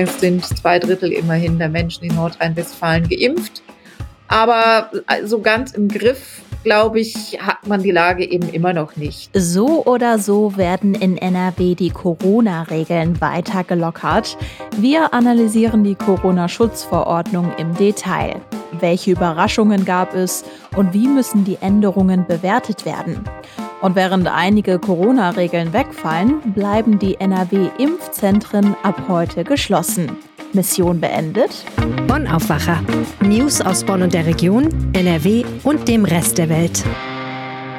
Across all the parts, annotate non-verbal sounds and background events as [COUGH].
Es sind zwei Drittel immerhin der Menschen in Nordrhein-Westfalen geimpft. Aber so ganz im Griff, glaube ich, hat man die Lage eben immer noch nicht. So oder so werden in NRW die Corona-Regeln weiter gelockert. Wir analysieren die Corona-Schutzverordnung im Detail. Welche Überraschungen gab es und wie müssen die Änderungen bewertet werden? Und während einige Corona-Regeln wegfallen, bleiben die NRW-Impfzentren ab heute geschlossen. Mission beendet. Bonn Aufwacher. News aus Bonn und der Region, NRW und dem Rest der Welt.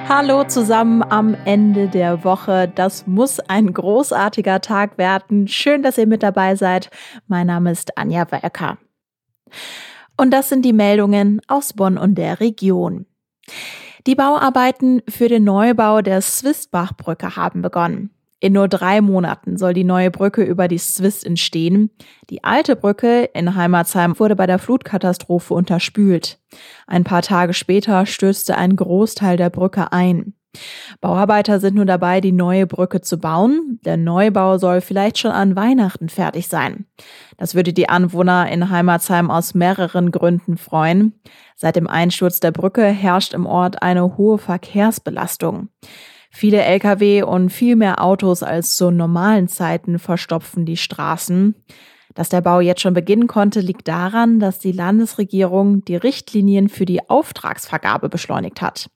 Hallo zusammen am Ende der Woche. Das muss ein großartiger Tag werden. Schön, dass ihr mit dabei seid. Mein Name ist Anja Welker. Und das sind die Meldungen aus Bonn und der Region. Die Bauarbeiten für den Neubau der Swistbach-Brücke haben begonnen. In nur drei Monaten soll die neue Brücke über die Swist entstehen. Die alte Brücke in Heimatsheim wurde bei der Flutkatastrophe unterspült. Ein paar Tage später stürzte ein Großteil der Brücke ein. Bauarbeiter sind nun dabei, die neue Brücke zu bauen. Der Neubau soll vielleicht schon an Weihnachten fertig sein. Das würde die Anwohner in Heimatsheim aus mehreren Gründen freuen. Seit dem Einsturz der Brücke herrscht im Ort eine hohe Verkehrsbelastung. Viele Lkw und viel mehr Autos als zu normalen Zeiten verstopfen die Straßen. Dass der Bau jetzt schon beginnen konnte, liegt daran, dass die Landesregierung die Richtlinien für die Auftragsvergabe beschleunigt hat.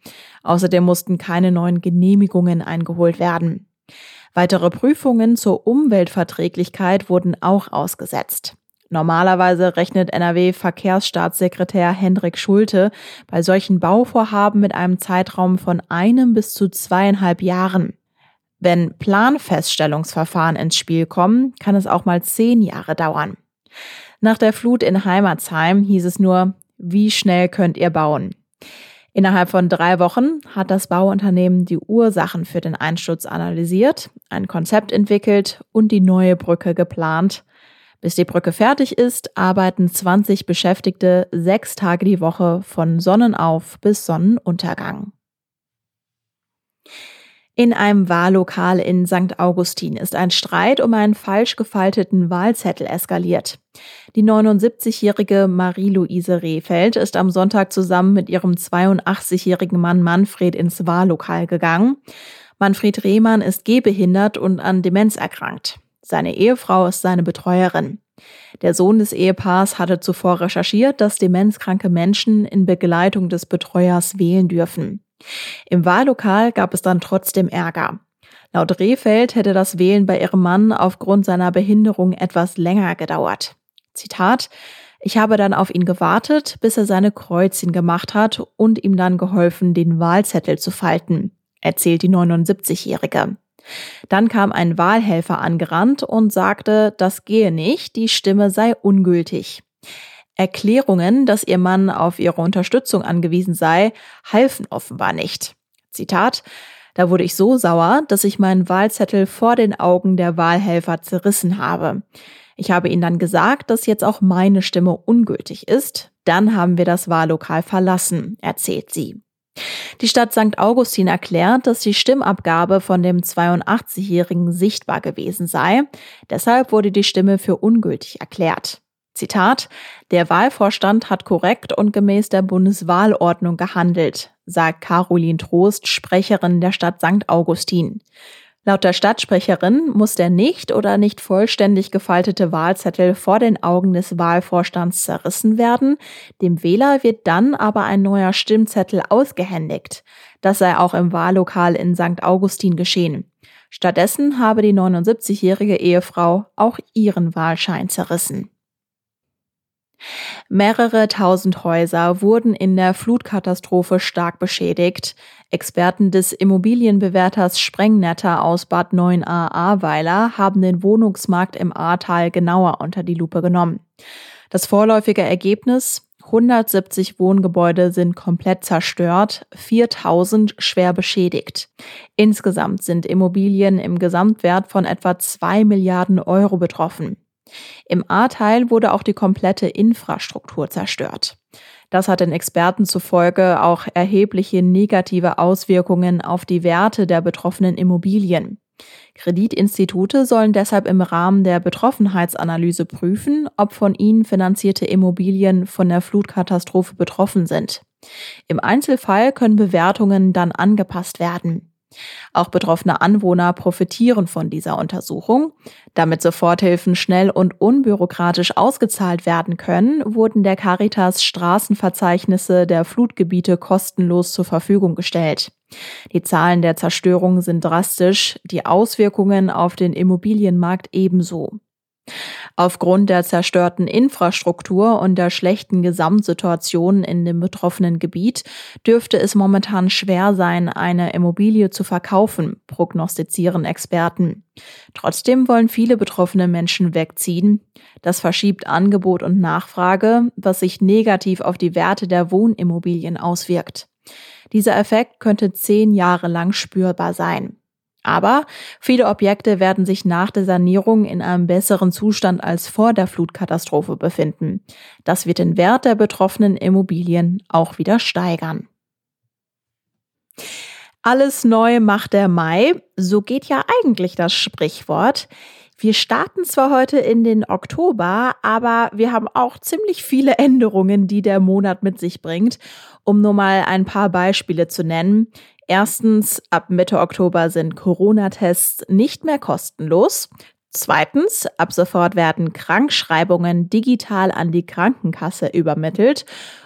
Außerdem mussten keine neuen Genehmigungen eingeholt werden. Weitere Prüfungen zur Umweltverträglichkeit wurden auch ausgesetzt. Normalerweise rechnet NRW-Verkehrsstaatssekretär Hendrik Schulte bei solchen Bauvorhaben mit einem Zeitraum von einem bis zu zweieinhalb Jahren. Wenn Planfeststellungsverfahren ins Spiel kommen, kann es auch mal zehn Jahre dauern. Nach der Flut in Heimatsheim hieß es nur, wie schnell könnt ihr bauen? Innerhalb von drei Wochen hat das Bauunternehmen die Ursachen für den Einsturz analysiert, ein Konzept entwickelt und die neue Brücke geplant. Bis die Brücke fertig ist, arbeiten 20 Beschäftigte sechs Tage die Woche von Sonnenauf bis Sonnenuntergang. In einem Wahllokal in St. Augustin ist ein Streit um einen falsch gefalteten Wahlzettel eskaliert. Die 79-jährige Marie-Louise Rehfeld ist am Sonntag zusammen mit ihrem 82-jährigen Mann Manfred ins Wahllokal gegangen. Manfred Rehmann ist gehbehindert und an Demenz erkrankt. Seine Ehefrau ist seine Betreuerin. Der Sohn des Ehepaars hatte zuvor recherchiert, dass demenzkranke Menschen in Begleitung des Betreuers wählen dürfen. Im Wahllokal gab es dann trotzdem Ärger. Laut Rehfeld hätte das Wählen bei ihrem Mann aufgrund seiner Behinderung etwas länger gedauert. Zitat Ich habe dann auf ihn gewartet, bis er seine Kreuzchen gemacht hat und ihm dann geholfen, den Wahlzettel zu falten, erzählt die 79-Jährige. Dann kam ein Wahlhelfer angerannt und sagte, das gehe nicht, die Stimme sei ungültig. Erklärungen, dass ihr Mann auf ihre Unterstützung angewiesen sei, halfen offenbar nicht. Zitat Da wurde ich so sauer, dass ich meinen Wahlzettel vor den Augen der Wahlhelfer zerrissen habe. Ich habe ihnen dann gesagt, dass jetzt auch meine Stimme ungültig ist. Dann haben wir das Wahllokal verlassen, erzählt sie. Die Stadt St. Augustin erklärt, dass die Stimmabgabe von dem 82-Jährigen sichtbar gewesen sei. Deshalb wurde die Stimme für ungültig erklärt. Zitat, der Wahlvorstand hat korrekt und gemäß der Bundeswahlordnung gehandelt, sagt Caroline Trost, Sprecherin der Stadt St. Augustin. Laut der Stadtsprecherin muss der nicht oder nicht vollständig gefaltete Wahlzettel vor den Augen des Wahlvorstands zerrissen werden. Dem Wähler wird dann aber ein neuer Stimmzettel ausgehändigt. Das sei auch im Wahllokal in St. Augustin geschehen. Stattdessen habe die 79-jährige Ehefrau auch ihren Wahlschein zerrissen. Mehrere tausend Häuser wurden in der Flutkatastrophe stark beschädigt. Experten des Immobilienbewerters Sprengnetter aus Bad 9a Ahrweiler haben den Wohnungsmarkt im Ahrtal genauer unter die Lupe genommen. Das vorläufige Ergebnis 170 Wohngebäude sind komplett zerstört, 4000 schwer beschädigt. Insgesamt sind Immobilien im Gesamtwert von etwa 2 Milliarden Euro betroffen. Im A-Teil wurde auch die komplette Infrastruktur zerstört. Das hat den Experten zufolge auch erhebliche negative Auswirkungen auf die Werte der betroffenen Immobilien. Kreditinstitute sollen deshalb im Rahmen der Betroffenheitsanalyse prüfen, ob von ihnen finanzierte Immobilien von der Flutkatastrophe betroffen sind. Im Einzelfall können Bewertungen dann angepasst werden. Auch betroffene Anwohner profitieren von dieser Untersuchung. Damit Soforthilfen schnell und unbürokratisch ausgezahlt werden können, wurden der Caritas Straßenverzeichnisse der Flutgebiete kostenlos zur Verfügung gestellt. Die Zahlen der Zerstörung sind drastisch, die Auswirkungen auf den Immobilienmarkt ebenso. Aufgrund der zerstörten Infrastruktur und der schlechten Gesamtsituation in dem betroffenen Gebiet dürfte es momentan schwer sein, eine Immobilie zu verkaufen, prognostizieren Experten. Trotzdem wollen viele betroffene Menschen wegziehen. Das verschiebt Angebot und Nachfrage, was sich negativ auf die Werte der Wohnimmobilien auswirkt. Dieser Effekt könnte zehn Jahre lang spürbar sein. Aber viele Objekte werden sich nach der Sanierung in einem besseren Zustand als vor der Flutkatastrophe befinden. Das wird den Wert der betroffenen Immobilien auch wieder steigern. Alles neu macht der Mai, so geht ja eigentlich das Sprichwort. Wir starten zwar heute in den Oktober, aber wir haben auch ziemlich viele Änderungen, die der Monat mit sich bringt. Um nur mal ein paar Beispiele zu nennen. Erstens, ab Mitte Oktober sind Corona-Tests nicht mehr kostenlos. Zweitens, ab sofort werden Krankschreibungen digital an die Krankenkasse übermittelt.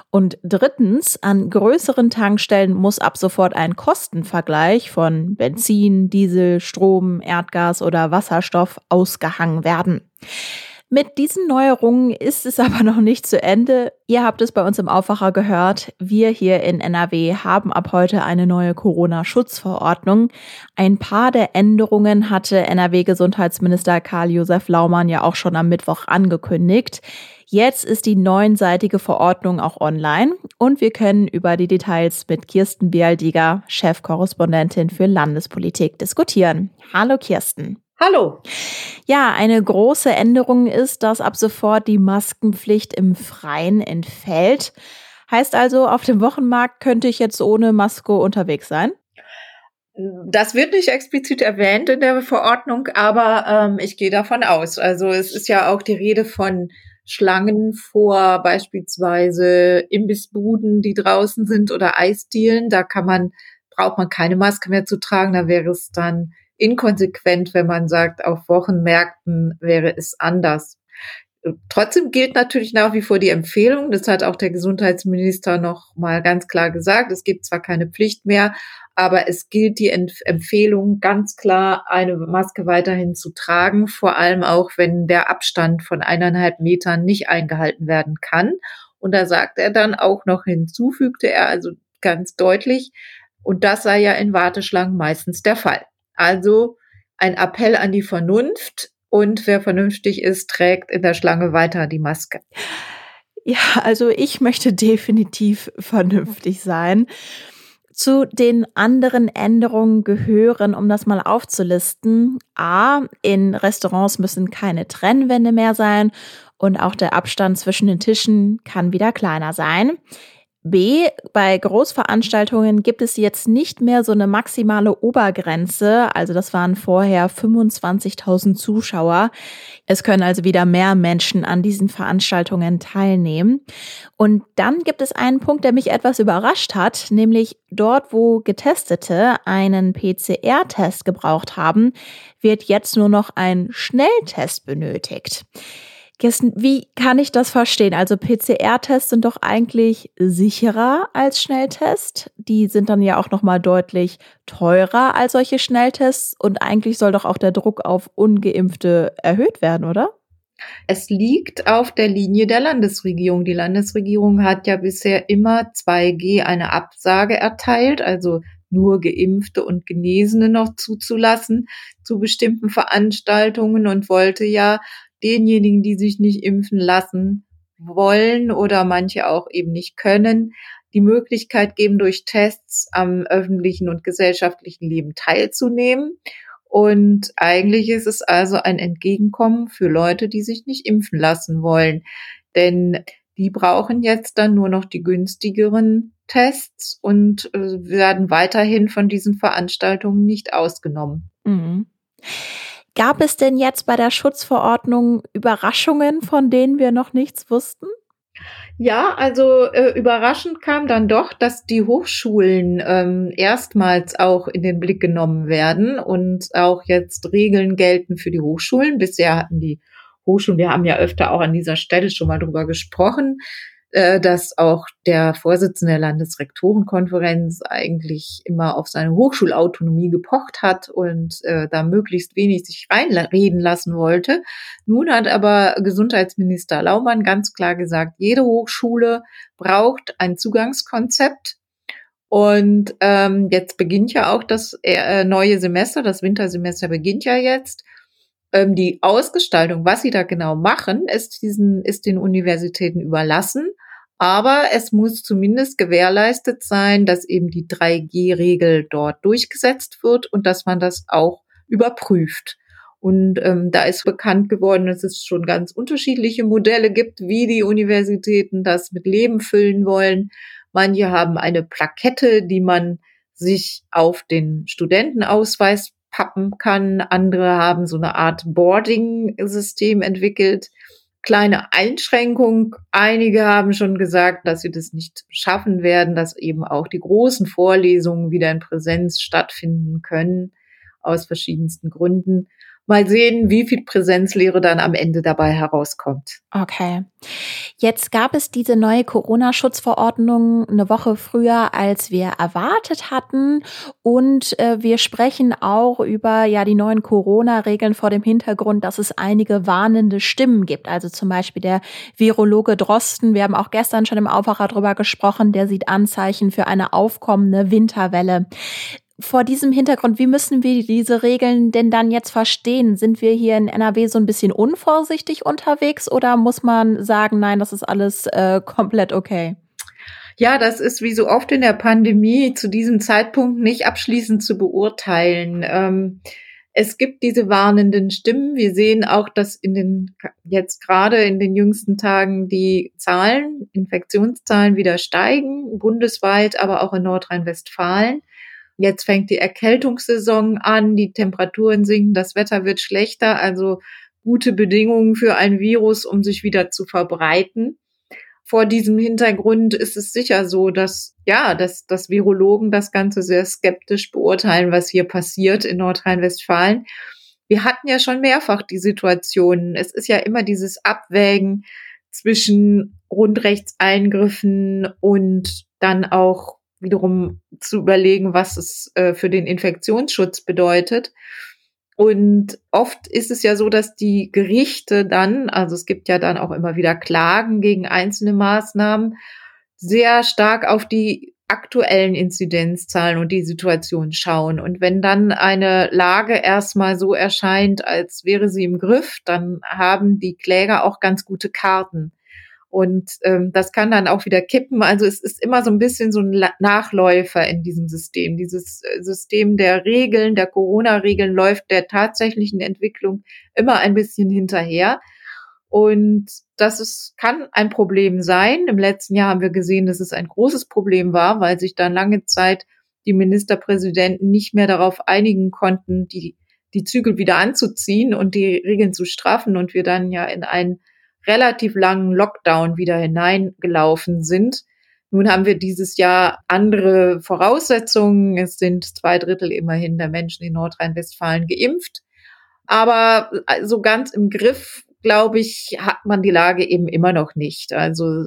Und drittens, an größeren Tankstellen muss ab sofort ein Kostenvergleich von Benzin, Diesel, Strom, Erdgas oder Wasserstoff ausgehangen werden. Mit diesen Neuerungen ist es [LAUGHS] aber noch nicht zu Ende. Ihr habt es bei uns im Aufwacher gehört. Wir hier in NRW haben ab heute eine neue Corona-Schutzverordnung. Ein paar der Änderungen hatte NRW-Gesundheitsminister Karl-Josef Laumann ja auch schon am Mittwoch angekündigt. Jetzt ist die neunseitige Verordnung auch online und wir können über die Details mit Kirsten Bialdiger, Chefkorrespondentin für Landespolitik, diskutieren. Hallo Kirsten. Hallo. Ja, eine große Änderung ist, dass ab sofort die Maskenpflicht im Freien entfällt. Heißt also, auf dem Wochenmarkt könnte ich jetzt ohne Maske unterwegs sein? Das wird nicht explizit erwähnt in der Verordnung, aber ähm, ich gehe davon aus. Also es ist ja auch die Rede von Schlangen vor beispielsweise Imbissbuden, die draußen sind oder Eisdielen. Da kann man, braucht man keine Maske mehr zu tragen. Da wäre es dann inkonsequent, wenn man sagt, auf Wochenmärkten wäre es anders. Trotzdem gilt natürlich nach wie vor die Empfehlung. Das hat auch der Gesundheitsminister noch mal ganz klar gesagt. Es gibt zwar keine Pflicht mehr, aber es gilt die Empfehlung ganz klar, eine Maske weiterhin zu tragen, vor allem auch, wenn der Abstand von eineinhalb Metern nicht eingehalten werden kann. Und da sagt er dann auch noch hinzufügte er also ganz deutlich, und das sei ja in Warteschlangen meistens der Fall. Also ein Appell an die Vernunft und wer vernünftig ist, trägt in der Schlange weiter die Maske. Ja, also ich möchte definitiv vernünftig sein. Zu den anderen Änderungen gehören, um das mal aufzulisten, a, in Restaurants müssen keine Trennwände mehr sein und auch der Abstand zwischen den Tischen kann wieder kleiner sein. B, bei Großveranstaltungen gibt es jetzt nicht mehr so eine maximale Obergrenze. Also das waren vorher 25.000 Zuschauer. Es können also wieder mehr Menschen an diesen Veranstaltungen teilnehmen. Und dann gibt es einen Punkt, der mich etwas überrascht hat, nämlich dort, wo Getestete einen PCR-Test gebraucht haben, wird jetzt nur noch ein Schnelltest benötigt. Kirsten, wie kann ich das verstehen? Also PCR-Tests sind doch eigentlich sicherer als Schnelltests. Die sind dann ja auch noch mal deutlich teurer als solche Schnelltests und eigentlich soll doch auch der Druck auf ungeimpfte erhöht werden, oder? Es liegt auf der Linie der Landesregierung. Die Landesregierung hat ja bisher immer 2G eine Absage erteilt, also nur Geimpfte und Genesene noch zuzulassen zu bestimmten Veranstaltungen und wollte ja denjenigen, die sich nicht impfen lassen wollen oder manche auch eben nicht können, die Möglichkeit geben, durch Tests am öffentlichen und gesellschaftlichen Leben teilzunehmen. Und eigentlich ist es also ein Entgegenkommen für Leute, die sich nicht impfen lassen wollen. Denn die brauchen jetzt dann nur noch die günstigeren Tests und äh, werden weiterhin von diesen Veranstaltungen nicht ausgenommen. Mhm. Gab es denn jetzt bei der Schutzverordnung Überraschungen, von denen wir noch nichts wussten? Ja, also äh, überraschend kam dann doch, dass die Hochschulen ähm, erstmals auch in den Blick genommen werden und auch jetzt Regeln gelten für die Hochschulen. Bisher hatten die Hochschulen, wir haben ja öfter auch an dieser Stelle schon mal drüber gesprochen, dass auch der Vorsitzende der Landesrektorenkonferenz eigentlich immer auf seine Hochschulautonomie gepocht hat und äh, da möglichst wenig sich reinreden lassen wollte. Nun hat aber Gesundheitsminister Laumann ganz klar gesagt, jede Hochschule braucht ein Zugangskonzept. Und ähm, jetzt beginnt ja auch das äh, neue Semester, das Wintersemester beginnt ja jetzt ähm, die Ausgestaltung, was sie da genau machen, ist diesen, ist den Universitäten überlassen. Aber es muss zumindest gewährleistet sein, dass eben die 3G-Regel dort durchgesetzt wird und dass man das auch überprüft. Und ähm, da ist bekannt geworden, dass es schon ganz unterschiedliche Modelle gibt, wie die Universitäten das mit Leben füllen wollen. Manche haben eine Plakette, die man sich auf den Studentenausweis pappen kann. Andere haben so eine Art Boarding-System entwickelt. Kleine Einschränkung. Einige haben schon gesagt, dass sie das nicht schaffen werden, dass eben auch die großen Vorlesungen wieder in Präsenz stattfinden können, aus verschiedensten Gründen mal sehen, wie viel Präsenzlehre dann am Ende dabei herauskommt. Okay. Jetzt gab es diese neue Corona-Schutzverordnung eine Woche früher, als wir erwartet hatten. Und äh, wir sprechen auch über ja die neuen Corona-Regeln vor dem Hintergrund, dass es einige warnende Stimmen gibt. Also zum Beispiel der Virologe Drosten. Wir haben auch gestern schon im Aufwacher drüber gesprochen. Der sieht Anzeichen für eine aufkommende Winterwelle vor diesem Hintergrund, wie müssen wir diese Regeln denn dann jetzt verstehen? Sind wir hier in NRW so ein bisschen unvorsichtig unterwegs oder muss man sagen, nein, das ist alles äh, komplett okay? Ja, das ist wie so oft in der Pandemie zu diesem Zeitpunkt nicht abschließend zu beurteilen. Ähm, es gibt diese warnenden Stimmen. Wir sehen auch, dass in den, jetzt gerade in den jüngsten Tagen die Zahlen, Infektionszahlen wieder steigen, bundesweit, aber auch in Nordrhein-Westfalen. Jetzt fängt die Erkältungssaison an, die Temperaturen sinken, das Wetter wird schlechter, also gute Bedingungen für ein Virus, um sich wieder zu verbreiten. Vor diesem Hintergrund ist es sicher so, dass, ja, dass, dass Virologen das Ganze sehr skeptisch beurteilen, was hier passiert in Nordrhein-Westfalen. Wir hatten ja schon mehrfach die Situation. Es ist ja immer dieses Abwägen zwischen Grundrechtseingriffen und dann auch wiederum zu überlegen, was es äh, für den Infektionsschutz bedeutet. Und oft ist es ja so, dass die Gerichte dann, also es gibt ja dann auch immer wieder Klagen gegen einzelne Maßnahmen, sehr stark auf die aktuellen Inzidenzzahlen und die Situation schauen. Und wenn dann eine Lage erstmal so erscheint, als wäre sie im Griff, dann haben die Kläger auch ganz gute Karten. Und ähm, das kann dann auch wieder kippen. Also es ist immer so ein bisschen so ein Nachläufer in diesem System. Dieses äh, System der Regeln, der Corona-Regeln läuft der tatsächlichen Entwicklung immer ein bisschen hinterher. Und das ist, kann ein Problem sein. Im letzten Jahr haben wir gesehen, dass es ein großes Problem war, weil sich dann lange Zeit die Ministerpräsidenten nicht mehr darauf einigen konnten, die, die Zügel wieder anzuziehen und die Regeln zu straffen und wir dann ja in ein relativ langen Lockdown wieder hineingelaufen sind. Nun haben wir dieses Jahr andere Voraussetzungen. Es sind zwei Drittel immerhin der Menschen in Nordrhein-Westfalen geimpft. Aber so also ganz im Griff, glaube ich, hat man die Lage eben immer noch nicht. Also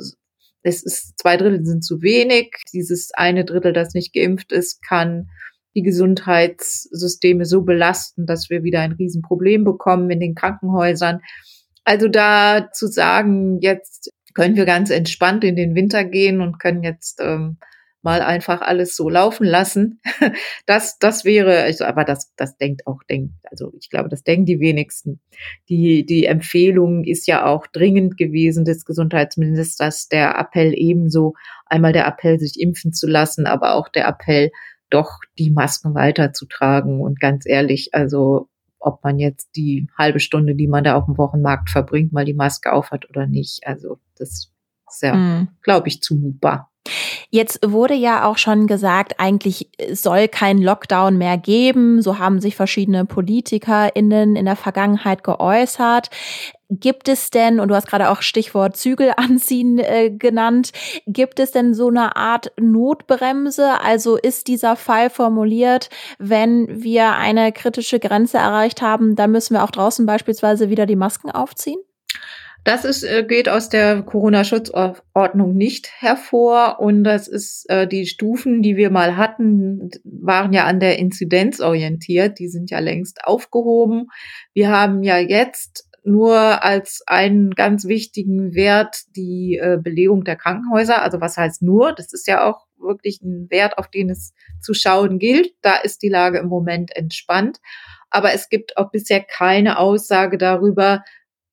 es ist, zwei Drittel sind zu wenig. Dieses eine Drittel, das nicht geimpft ist, kann die Gesundheitssysteme so belasten, dass wir wieder ein Riesenproblem bekommen in den Krankenhäusern. Also da zu sagen, jetzt können wir ganz entspannt in den Winter gehen und können jetzt ähm, mal einfach alles so laufen lassen. [LAUGHS] Das, das wäre, also, aber das, das denkt auch, denkt, also ich glaube, das denken die wenigsten. Die, die Empfehlung ist ja auch dringend gewesen des Gesundheitsministers, der Appell ebenso, einmal der Appell, sich impfen zu lassen, aber auch der Appell, doch die Masken weiterzutragen. Und ganz ehrlich, also ob man jetzt die halbe Stunde, die man da auf dem Wochenmarkt verbringt, mal die Maske aufhat oder nicht. Also das Ja, mhm. glaube ich, zumutbar. Jetzt wurde ja auch schon gesagt, eigentlich soll kein Lockdown mehr geben. So haben sich verschiedene PolitikerInnen in der Vergangenheit geäußert. Gibt es denn, und du hast gerade auch Stichwort Zügel [LAUGHS] anziehen äh, genannt, gibt es denn so eine Art Notbremse? Also ist dieser Fall formuliert, wenn wir eine kritische Grenze erreicht haben, dann müssen wir auch draußen beispielsweise wieder die Masken aufziehen? Das ist, äh, geht aus der Corona-Schutzordnung nicht hervor und das ist äh, die Stufen, die wir mal hatten, waren ja an der Inzidenz orientiert. Die sind ja längst aufgehoben. Wir haben ja jetzt nur als einen ganz wichtigen Wert die äh, Belegung der Krankenhäuser. Also was heißt nur? Das ist ja auch wirklich ein Wert, auf den es zu schauen gilt. Da ist die Lage im Moment entspannt. Aber es gibt auch bisher keine Aussage darüber,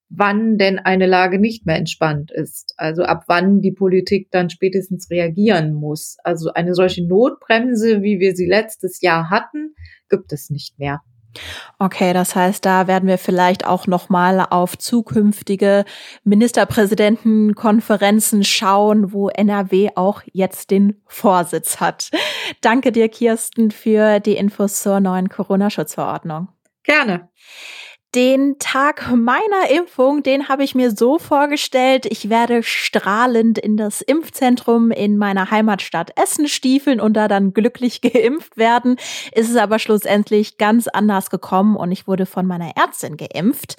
wann denn eine Lage nicht mehr entspannt ist. Also ab wann die Politik dann spätestens reagieren muss. Also eine solche Notbremse, wie wir sie letztes Jahr hatten, gibt es nicht mehr. Okay, das heißt, da werden wir vielleicht auch noch mal auf zukünftige Ministerpräsidentenkonferenzen schauen, wo NRW auch jetzt den Vorsitz hat. Danke dir, Kirsten, für die Infos zur neuen Corona-Schutzverordnung. Gerne. Den Tag meiner Impfung, den habe ich mir so vorgestellt, ich werde strahlend in das Impfzentrum in meiner Heimatstadt Essen stiefeln und da dann glücklich [LAUGHS] geimpft werden. Ist es aber schlussendlich ganz anders gekommen und ich wurde von meiner Ärztin geimpft.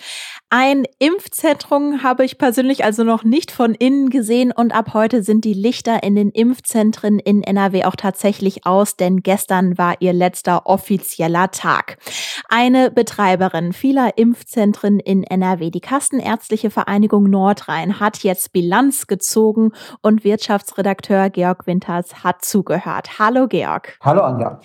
Ein Impfzentrum habe ich persönlich also noch nicht von innen gesehen und ab heute sind die Lichter in den Impfzentren in NRW auch tatsächlich aus, denn gestern war ihr letzter offizieller Tag. Eine Betreiberin vieler Impfzentren in NRW, die Kassenärztliche Vereinigung Nordrhein, hat jetzt Bilanz gezogen und Wirtschaftsredakteur Georg Winters hat zugehört. Hallo Georg. Hallo Anja.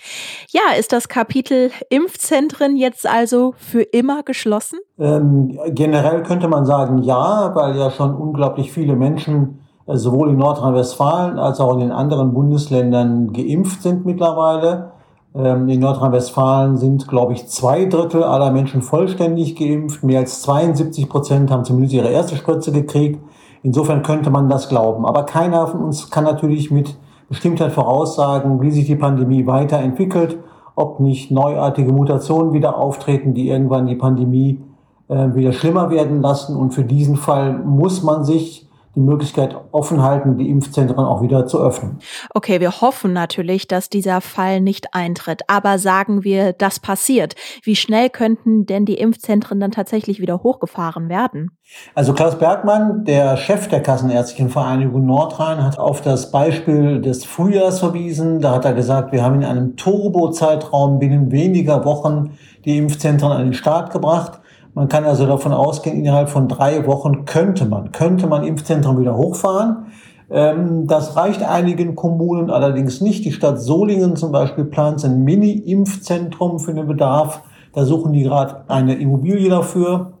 Ja, ist das Kapitel Impfzentren jetzt also für immer geschlossen? Ähm, generell könnte man sagen ja, weil ja schon unglaublich viele Menschen äh, sowohl in Nordrhein-Westfalen als auch in den anderen Bundesländern geimpft sind mittlerweile. Ähm, in Nordrhein-Westfalen sind, glaube ich, zwei Drittel aller Menschen vollständig geimpft. Mehr als 72 Prozent haben zumindest ihre erste Spritze gekriegt. Insofern könnte man das glauben. Aber keiner von uns kann natürlich mit Bestimmtheit voraussagen, wie sich die Pandemie weiterentwickelt, ob nicht neuartige Mutationen wieder auftreten, die irgendwann die Pandemie äh, wieder schlimmer werden lassen. Und für diesen Fall muss man sich die Möglichkeit offen halten, die Impfzentren auch wieder zu öffnen. Okay, wir hoffen natürlich, dass dieser Fall nicht eintritt. Aber sagen wir, das passiert. Wie schnell könnten denn die Impfzentren dann tatsächlich wieder hochgefahren werden? Also Klaus Bergmann, der Chef der Kassenärztlichen Vereinigung Nordrhein, hat auf das Beispiel des Frühjahrs verwiesen. Da hat er gesagt, wir haben in einem Turbo-Zeitraum binnen weniger Wochen die Impfzentren an den Start gebracht. Man kann also davon ausgehen, innerhalb von drei Wochen könnte man, könnte man Impfzentren wieder hochfahren. Ähm, das reicht einigen Kommunen allerdings nicht. Die Stadt Solingen zum Beispiel plant ein Mini-Impfzentrum für den Bedarf. Da suchen die gerade eine Immobilie dafür.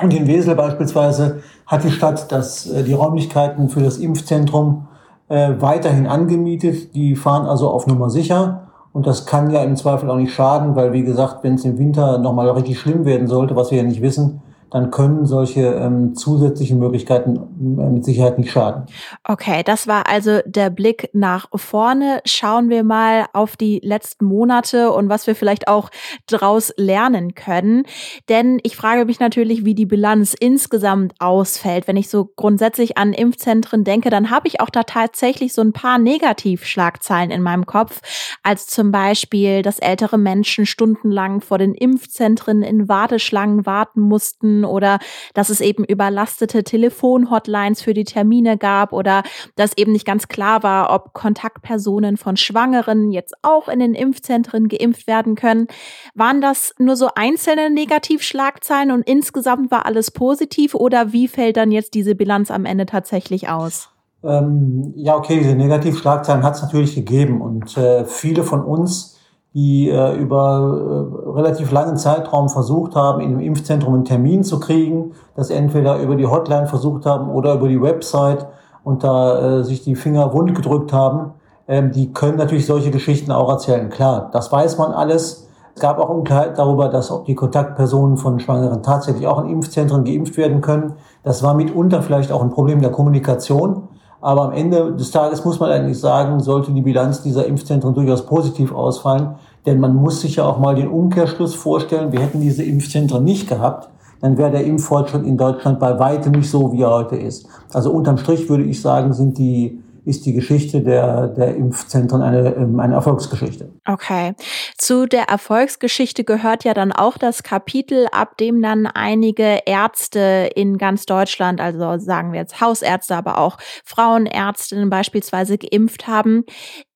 Und in Wesel beispielsweise hat die Stadt das, äh, die Räumlichkeiten für das Impfzentrum äh, weiterhin angemietet. Die fahren also auf Nummer sicher. Und das kann ja im Zweifel auch nicht schaden, weil wie gesagt, wenn es im Winter nochmal richtig schlimm werden sollte, was wir ja nicht wissen, dann können solche ähm, zusätzlichen Möglichkeiten äh, mit Sicherheit nicht schaden. Okay, das war also der Blick nach vorne. Schauen wir mal auf die letzten Monate und was wir vielleicht auch daraus lernen können. Denn ich frage mich natürlich, wie die Bilanz insgesamt ausfällt. Wenn ich so grundsätzlich an Impfzentren denke, dann habe ich auch da tatsächlich so ein paar Negativschlagzeilen in meinem Kopf, als zum Beispiel, dass ältere Menschen stundenlang vor den Impfzentren in Warteschlangen warten mussten oder dass es eben überlastete Telefonhotlines für die Termine gab oder dass eben nicht ganz klar war, ob Kontaktpersonen von Schwangeren jetzt auch in den Impfzentren geimpft werden können. Waren das nur so einzelne Negativschlagzeilen und insgesamt war alles positiv oder wie fällt dann jetzt diese Bilanz am Ende tatsächlich aus? Ähm, ja, okay, diese Negativschlagzeilen hat es natürlich gegeben und äh, viele von uns die äh, über äh, relativ langen Zeitraum versucht haben, in einem Impfzentrum einen Termin zu kriegen, das entweder über die Hotline versucht haben oder über die Website und da äh, sich die Finger wund gedrückt haben, ähm, die können natürlich solche Geschichten auch erzählen. Klar, das weiß man alles. Es gab auch Unklarheit darüber, dass ob die Kontaktpersonen von Schwangeren tatsächlich auch in Impfzentren geimpft werden können. Das war mitunter vielleicht auch ein Problem der Kommunikation. Aber am Ende des Tages muss man eigentlich sagen, sollte die Bilanz dieser Impfzentren durchaus positiv ausfallen. Denn man muss sich ja auch mal den Umkehrschluss vorstellen. Wir hätten diese Impfzentren nicht gehabt, dann wäre der Impffortschritt in Deutschland bei weitem nicht so, wie er heute ist. Also unterm Strich würde ich sagen, sind die ist die Geschichte der, der Impfzentren eine, ähm, eine Erfolgsgeschichte. Okay. Zu der Erfolgsgeschichte gehört ja dann auch das Kapitel, ab dem dann einige Ärzte in ganz Deutschland, also sagen wir jetzt Hausärzte, aber auch Frauenärztinnen beispielsweise geimpft haben.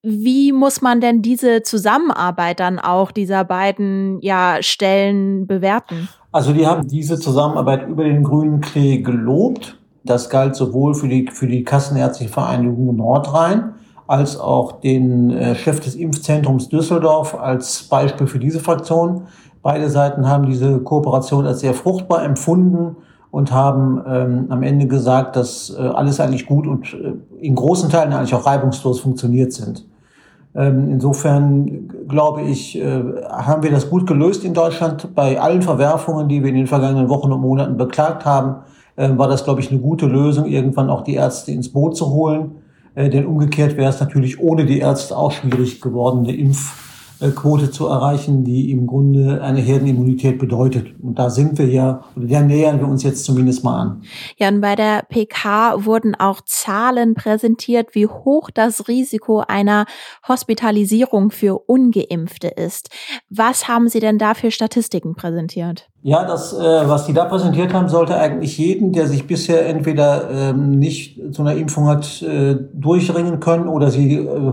Wie muss man denn diese Zusammenarbeit dann auch dieser beiden ja, Stellen bewerten? Also die haben diese Zusammenarbeit über den grünen Klee gelobt das galt sowohl für die, für die Kassenärztliche Vereinigung Nordrhein als auch den äh, Chef des Impfzentrums Düsseldorf als Beispiel für diese Fraktion. Beide Seiten haben diese Kooperation als sehr fruchtbar empfunden und haben ähm, am Ende gesagt, dass äh, alles eigentlich gut und äh, in großen Teilen eigentlich auch reibungslos funktioniert sind. Ähm, insofern glaube ich, äh, haben wir das gut gelöst in Deutschland. Bei allen Verwerfungen, die wir in den vergangenen Wochen und Monaten beklagt haben, äh, war das, glaube ich, eine gute Lösung, irgendwann auch die Ärzte ins Boot zu holen. Äh, denn umgekehrt wäre es natürlich ohne die Ärzte auch schwierig geworden, eine Impfquote zu erreichen, die im Grunde eine Herdenimmunität bedeutet. Und da sind wir ja, oder da nähern wir uns jetzt zumindest mal an. Ja, und bei der PK wurden auch Zahlen präsentiert, wie hoch das Risiko einer Hospitalisierung für Ungeimpfte ist. Was haben Sie denn da für Statistiken präsentiert? Ja, das, äh, was die da präsentiert haben, sollte eigentlich jeden, der sich bisher entweder ähm, nicht zu einer Impfung hat äh, durchringen können oder sie äh,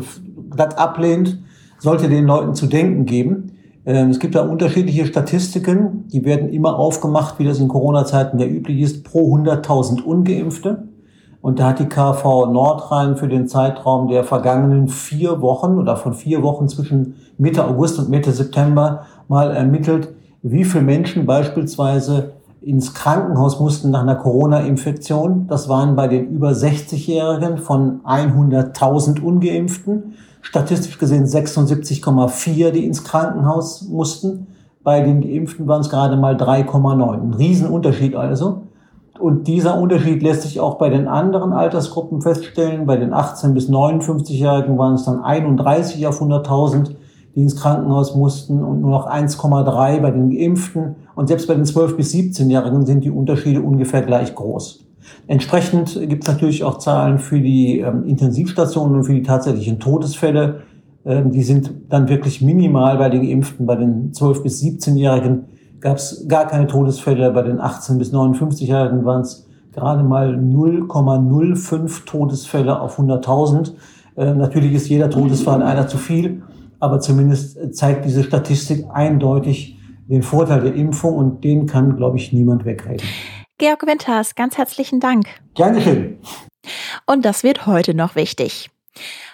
glatt ablehnt, sollte den Leuten zu denken geben. Ähm, es gibt da unterschiedliche Statistiken, die werden immer aufgemacht, wie das in Corona-Zeiten ja üblich ist, pro 100.000 Ungeimpfte. Und da hat die KV Nordrhein für den Zeitraum der vergangenen vier Wochen oder von vier Wochen zwischen Mitte August und Mitte September mal ermittelt, wie viele Menschen beispielsweise ins Krankenhaus mussten nach einer Corona-Infektion. Das waren bei den über 60-Jährigen von 100.000 Ungeimpften. Statistisch gesehen 76,4, die ins Krankenhaus mussten. Bei den Geimpften waren es gerade mal 3,9. Ein Riesenunterschied also. Und dieser Unterschied lässt sich auch bei den anderen Altersgruppen feststellen. Bei den 18- bis 59-Jährigen waren es dann 31 auf 100.000 die ins Krankenhaus mussten und nur noch 1,3 bei den Geimpften. Und selbst bei den 12- bis 17-Jährigen sind die Unterschiede ungefähr gleich groß. Entsprechend gibt es natürlich auch Zahlen für die ähm, Intensivstationen und für die tatsächlichen Todesfälle. Ähm, die sind dann wirklich minimal bei den Geimpften. Bei den 12- bis 17-Jährigen gab es gar keine Todesfälle. Bei den 18- bis 59-Jährigen waren es gerade mal 0,05 Todesfälle auf 100.000. Äh, natürlich ist jeder Todesfall einer zu viel aber zumindest zeigt diese Statistik eindeutig den Vorteil der Impfung und den kann, glaube ich, niemand wegreden. Georg Winters, ganz herzlichen Dank. Dankeschön. Und das wird heute noch wichtig.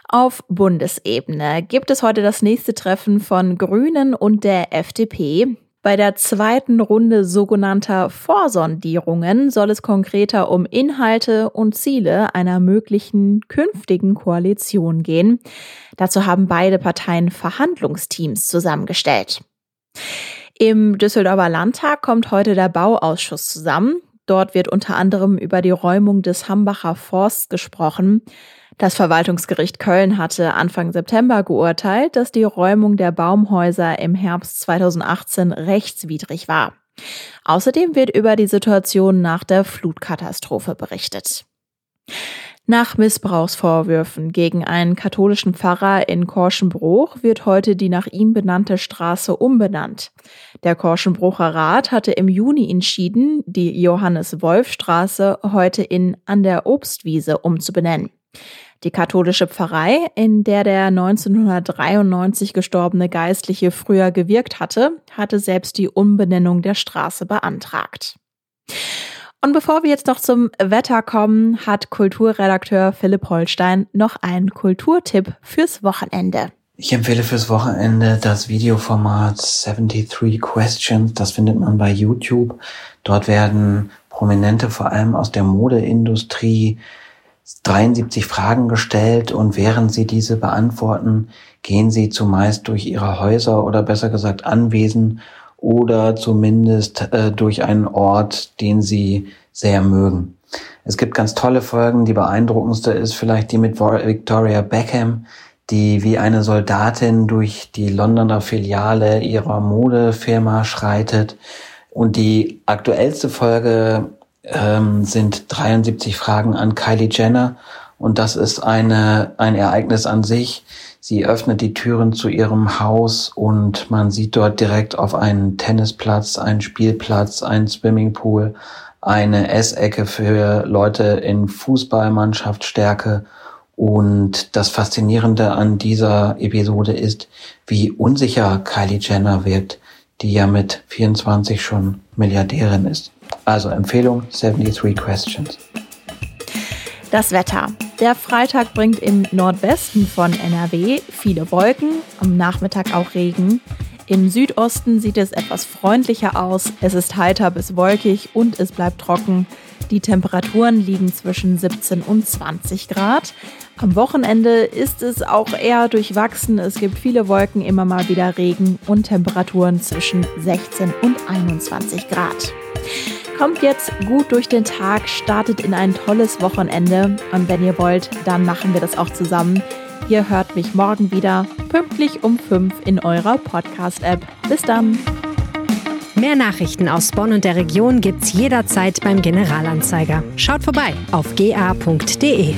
Auf Bundesebene gibt es heute das nächste Treffen von Grünen und der FDP. Bei der zweiten Runde sogenannter Vorsondierungen soll es konkreter um Inhalte und Ziele einer möglichen künftigen Koalition gehen. Dazu haben beide Parteien Verhandlungsteams zusammengestellt. Im Düsseldorfer Landtag kommt heute der Bauausschuss zusammen. Dort wird unter anderem über die Räumung des Hambacher Forsts gesprochen. Das Verwaltungsgericht Köln hatte Anfang September geurteilt, dass die Räumung der Baumhäuser im Herbst 2018 rechtswidrig war. Außerdem wird über die Situation nach der Flutkatastrophe berichtet. Nach Missbrauchsvorwürfen gegen einen katholischen Pfarrer in Korschenbruch wird heute die nach ihm benannte Straße umbenannt. Der Korschenbrucher Rat hatte im Juni entschieden, die Johannes-Wolf-Straße heute in An der Obstwiese umzubenennen. Die katholische Pfarrei, in der der 1993 gestorbene Geistliche früher gewirkt hatte, hatte selbst die Umbenennung der Straße beantragt. Und bevor wir jetzt noch zum Wetter kommen, hat Kulturredakteur Philipp Holstein noch einen Kulturtipp fürs Wochenende. Ich empfehle fürs Wochenende das Videoformat 73 Questions. Das findet man bei YouTube. Dort werden Prominente vor allem aus der Modeindustrie 73 Fragen gestellt und während sie diese beantworten, gehen sie zumeist durch ihre Häuser oder besser gesagt Anwesen oder zumindest äh, durch einen Ort, den sie sehr mögen. Es gibt ganz tolle Folgen. Die beeindruckendste ist vielleicht die mit Victoria Beckham, die wie eine Soldatin durch die Londoner Filiale ihrer Modefirma schreitet. Und die aktuellste Folge ähm, sind 73 Fragen an Kylie Jenner. Und das ist eine, ein Ereignis an sich. Sie öffnet die Türen zu ihrem Haus und man sieht dort direkt auf einen Tennisplatz, einen Spielplatz, einen Swimmingpool, eine Essecke für Leute in Fußballmannschaftsstärke. Und das Faszinierende an dieser Episode ist, wie unsicher Kylie Jenner wird, die ja mit 24 schon Milliardärin ist. Also Empfehlung 73 Questions. Das Wetter. Der Freitag bringt im Nordwesten von NRW viele Wolken, am Nachmittag auch Regen. Im Südosten sieht es etwas freundlicher aus. Es ist heiter bis wolkig und es bleibt trocken. Die Temperaturen liegen zwischen 17 und 20 Grad. Am Wochenende ist es auch eher durchwachsen. Es gibt viele Wolken, immer mal wieder Regen und Temperaturen zwischen 16 und 21 Grad. Kommt jetzt gut durch den Tag, startet in ein tolles Wochenende und wenn ihr wollt, dann machen wir das auch zusammen. Ihr hört mich morgen wieder, pünktlich um 5 in eurer Podcast-App. Bis dann! Mehr Nachrichten aus Bonn und der Region gibt's jederzeit beim Generalanzeiger. Schaut vorbei auf ga.de.